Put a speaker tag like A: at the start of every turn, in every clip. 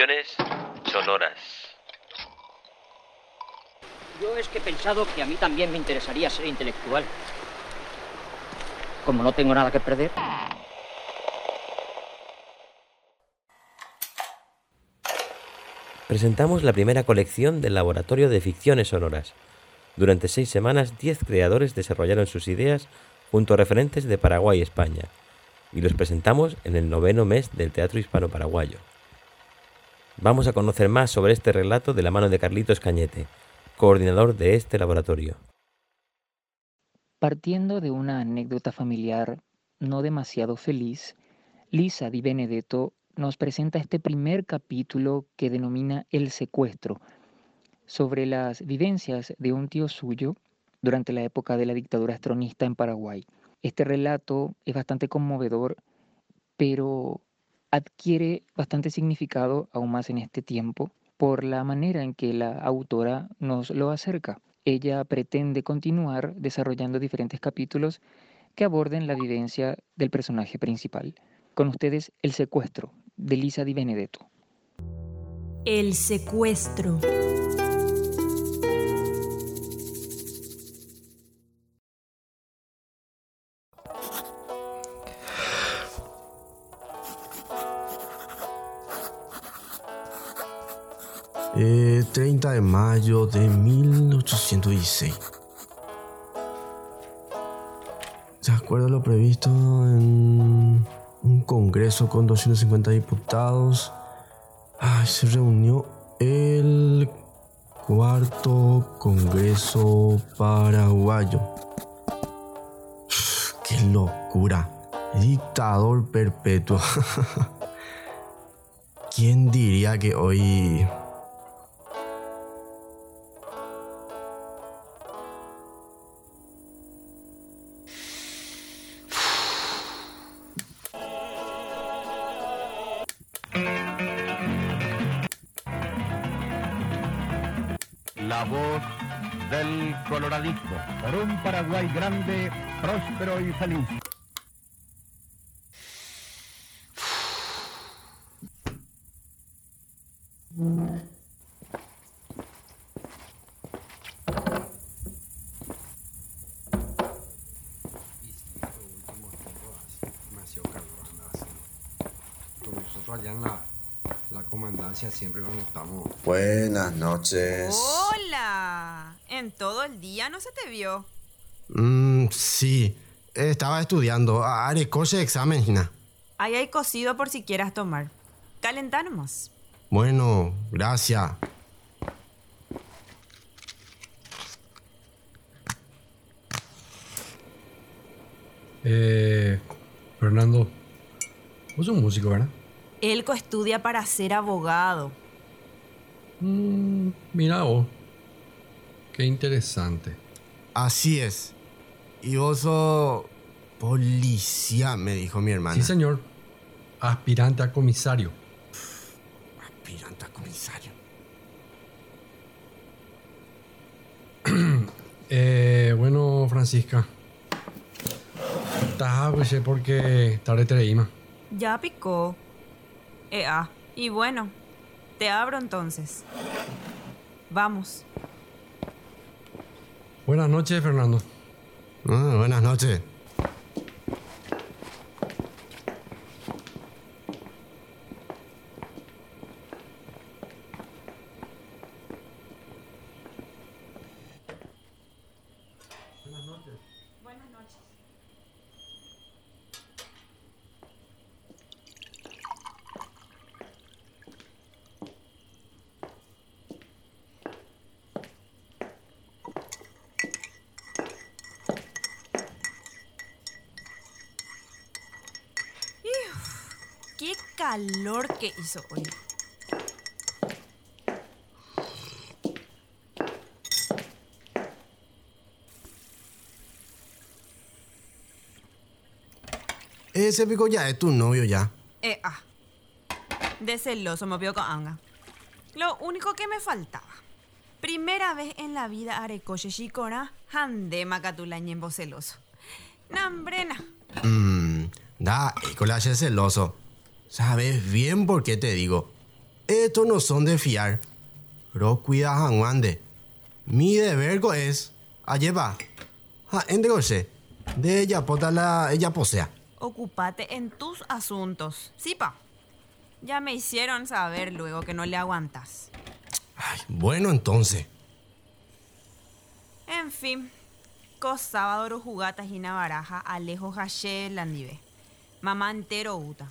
A: ficciones sonoras.
B: Yo es que he pensado que a mí también me interesaría ser intelectual. Como no tengo nada que perder.
C: Presentamos la primera colección del Laboratorio de Ficciones Sonoras. Durante seis semanas, diez creadores desarrollaron sus ideas junto a referentes de Paraguay y España, y los presentamos en el noveno mes del Teatro Hispano-Paraguayo. Vamos a conocer más sobre este relato de la mano de Carlitos Cañete, coordinador de este laboratorio.
D: Partiendo de una anécdota familiar no demasiado feliz, Lisa Di Benedetto nos presenta este primer capítulo que denomina El secuestro, sobre las vivencias de un tío suyo durante la época de la dictadura estronista en Paraguay. Este relato es bastante conmovedor, pero adquiere bastante significado aún más en este tiempo por la manera en que la autora nos lo acerca. Ella pretende continuar desarrollando diferentes capítulos que aborden la vivencia del personaje principal. Con ustedes, El secuestro, de Lisa Di Benedetto.
E: El secuestro.
F: Eh, 30 de mayo de 1816. De acuerdo a lo previsto en un congreso con 250 diputados, ay, se reunió el cuarto congreso paraguayo. ¡Qué locura! Dictador perpetuo. ¿Quién diría que hoy
G: La voz del coloradito por un Paraguay grande, próspero y feliz.
H: Con nosotros allá en la, la comandancia siempre cuando estamos.
I: Buenas noches.
J: Hola. En todo el día no se te vio.
F: Mm, sí, estaba estudiando. Haré coche de examen, Gina.
J: Ahí hay cocido por si quieras tomar. Calentamos.
F: Bueno, gracias.
H: Eh, Fernando, vos sos un músico, ¿verdad?
J: Elco estudia para ser abogado.
H: Mm, mira vos. Qué interesante.
F: Así es. Y vos sos policía, me dijo mi hermana.
H: Sí, señor. Aspirante a comisario.
F: Aspirante a comisario.
H: Eh, bueno, Francisca. Estás pues, porque tarde te.
J: Ya picó. Eh, ah. Y bueno, te abro entonces. Vamos.
H: Buenas noches, Fernando.
F: Ah, buenas noches.
J: Buenas noches. Uf, ¡Qué calor que hizo hoy!
F: Ese pico ya es tu novio ya.
J: Eh, ah. De celoso me vio con anga. Lo único que me faltaba. Primera vez en la vida haré coche chicona, hande macatulañen celoso. Nambrena.
F: Mmm, da, es celoso. Sabes bien por qué te digo. estos no son de fiar. Pero cuida Juande. Mi deber es, alleva, ja, endegose, de ella la, ella posea.
J: Ocúpate en tus asuntos. Sí, pa. Ya me hicieron saber luego que no le aguantas.
F: Ay, bueno entonces.
J: En fin, cos sábado jugatas y baraja alejo hache landive. Mamá entero uta.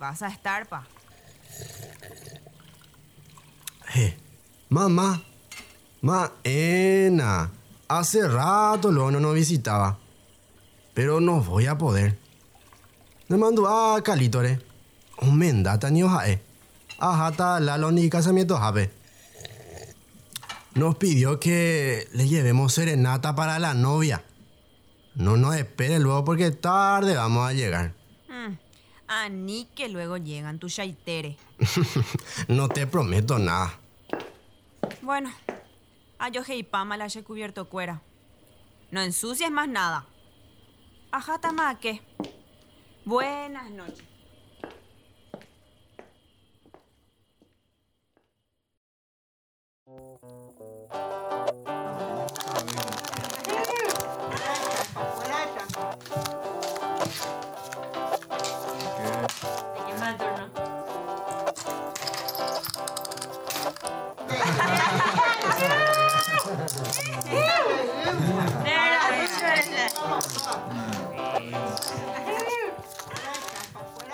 J: Vas a estar, pa.
F: Eh, mamá, Maena, hace rato lo no visitaba. Pero no voy a poder. Me mandó a Calitore. Un mendata ni ojae. Ajata la ni casamiento. Nos pidió que le llevemos serenata para la novia. No nos espere luego porque tarde vamos a llegar.
J: A ni que luego llegan tu chaitere.
F: no te prometo nada.
J: Bueno, a yo pama la he cubierto cuera. No ensucies más nada. Ajá, tamaque. Buenas noches.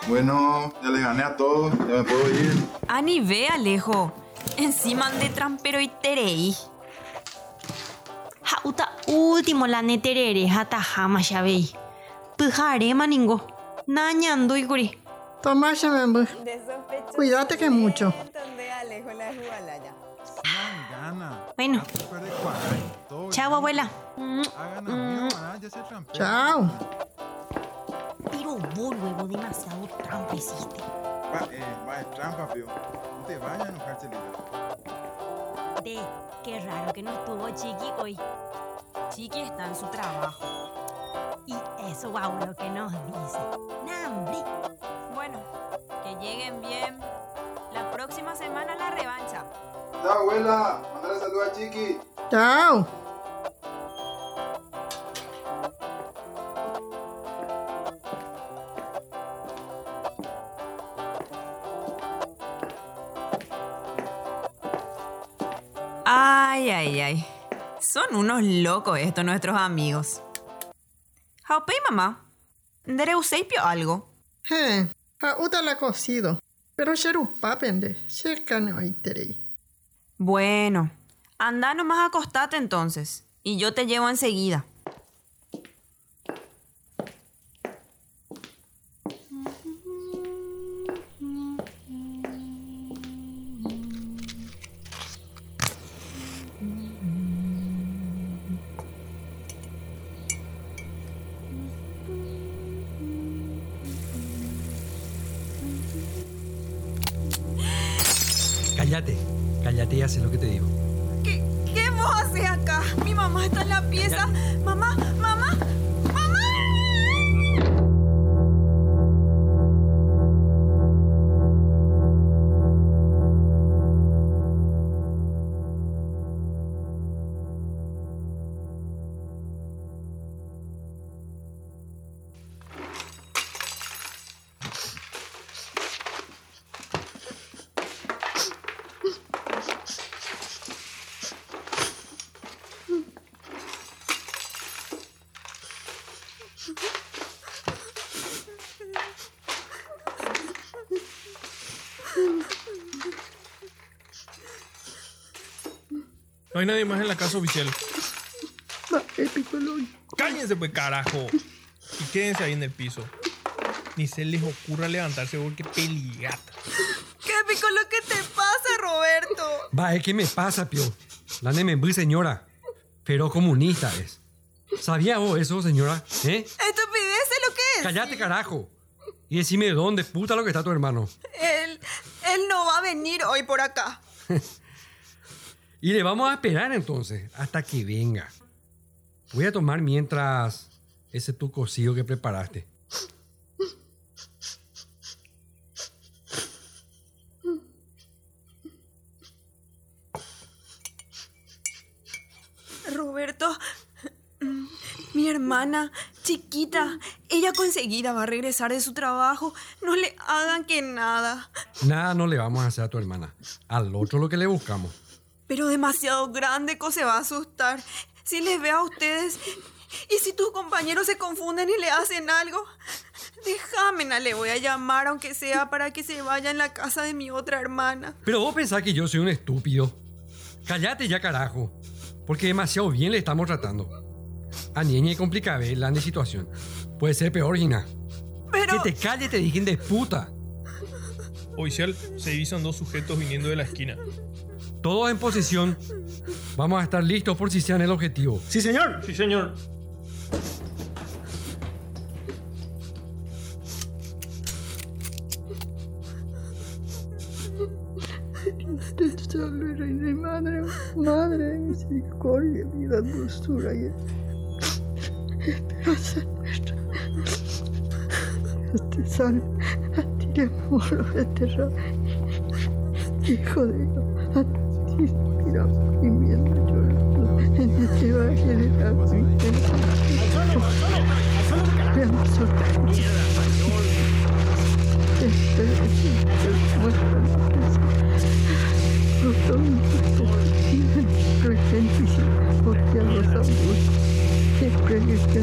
A: Bueno, ya les gané a todos, ya me puedo ir.
J: Ani, ve, Alejo. Encima de trampero y terei.
K: Hauta último la neterere hata hama shabei. Pujare maningo. Nañando iguri.
L: Toma, Shamembu. Cuídate que mucho.
K: Bueno. Chao, abuela.
L: Chao.
K: Pero vos luego demasiado trampa hiciste.
A: Va, eh, va, es trampa, pío. No te vayas a enojar, Celita.
K: De, qué raro que no estuvo Chiqui hoy.
J: Chiqui está en su trabajo.
K: Y eso, guau, lo que nos dice. ¡Nambre!
A: Chao, abuela. Mándale saludos a Chiqui.
L: Chao.
J: Ay, ay, ay. Son unos locos estos nuestros amigos. Jaupe y mamá. ¿Dere useipio algo?
L: He, uta la cocido. Pero sheru papende, cercane oiterei.
J: Bueno, anda nomás acostate entonces. Y yo te llevo enseguida.
M: Cállate, cállate y haces lo que te digo.
J: ¿Qué, qué vos haces acá? Mi mamá está en la pieza. Mamá, mamá, mamá.
N: No hay nadie más en la casa oficial.
L: Va, épico.
N: Cállense, pues, carajo. Y quédense ahí en el piso. Ni se les ocurra levantarse porque peligata.
J: ¿Qué pico lo que te pasa, Roberto?
M: Va, ¿qué me pasa, Pio? La Nemembú, señora. Pero comunista es. ¿Sabía vos eso, señora? ¿Eh?
J: Estupidez es lo que es.
M: Cállate, carajo. Y decime dónde puta lo que está tu hermano.
J: Él, él no va a venir hoy por acá.
M: Y le vamos a esperar entonces hasta que venga. Voy a tomar mientras ese tu cocido que preparaste.
J: Roberto, mi hermana chiquita, ella conseguida va a regresar de su trabajo. No le hagan que nada.
M: Nada no le vamos a hacer a tu hermana. Al otro lo que le buscamos.
J: Pero demasiado grande se va a asustar. Si les ve a ustedes y si tus compañeros se confunden y le hacen algo, déjame, le voy a llamar aunque sea para que se vaya en la casa de mi otra hermana.
M: Pero vos pensás que yo soy un estúpido. Cállate ya, carajo. Porque demasiado bien le estamos tratando. A niña y complicada la situación. Puede ser peor, Gina.
J: Pero...
M: Que te calles, te dije de puta.
N: Oficial, se divisan dos sujetos viniendo de la esquina.
M: Todos en posición. Vamos a estar listos por si sean el objetivo.
O: Sí, señor.
N: Sí, señor.
L: Salve, reina y madre, madre, misericordia, vida, dulzura y esperanza nuestra. Dios te salve, a ti le moro desterrado. Hijo de Dios, a ti inspiramos gimiendo llorando en este valle de la vida. Te la presentísima, porque a los siempre que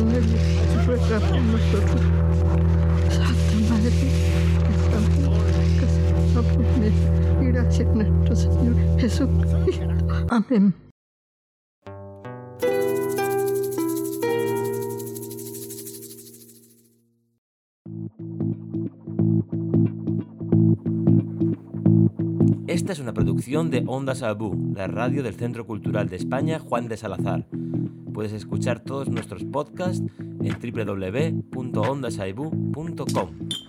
L: por nosotros. Amén.
C: Esta es una producción de Onda Sabú, la radio del Centro Cultural de España Juan de Salazar. Puedes escuchar todos nuestros podcasts en www.ondasaibu.com.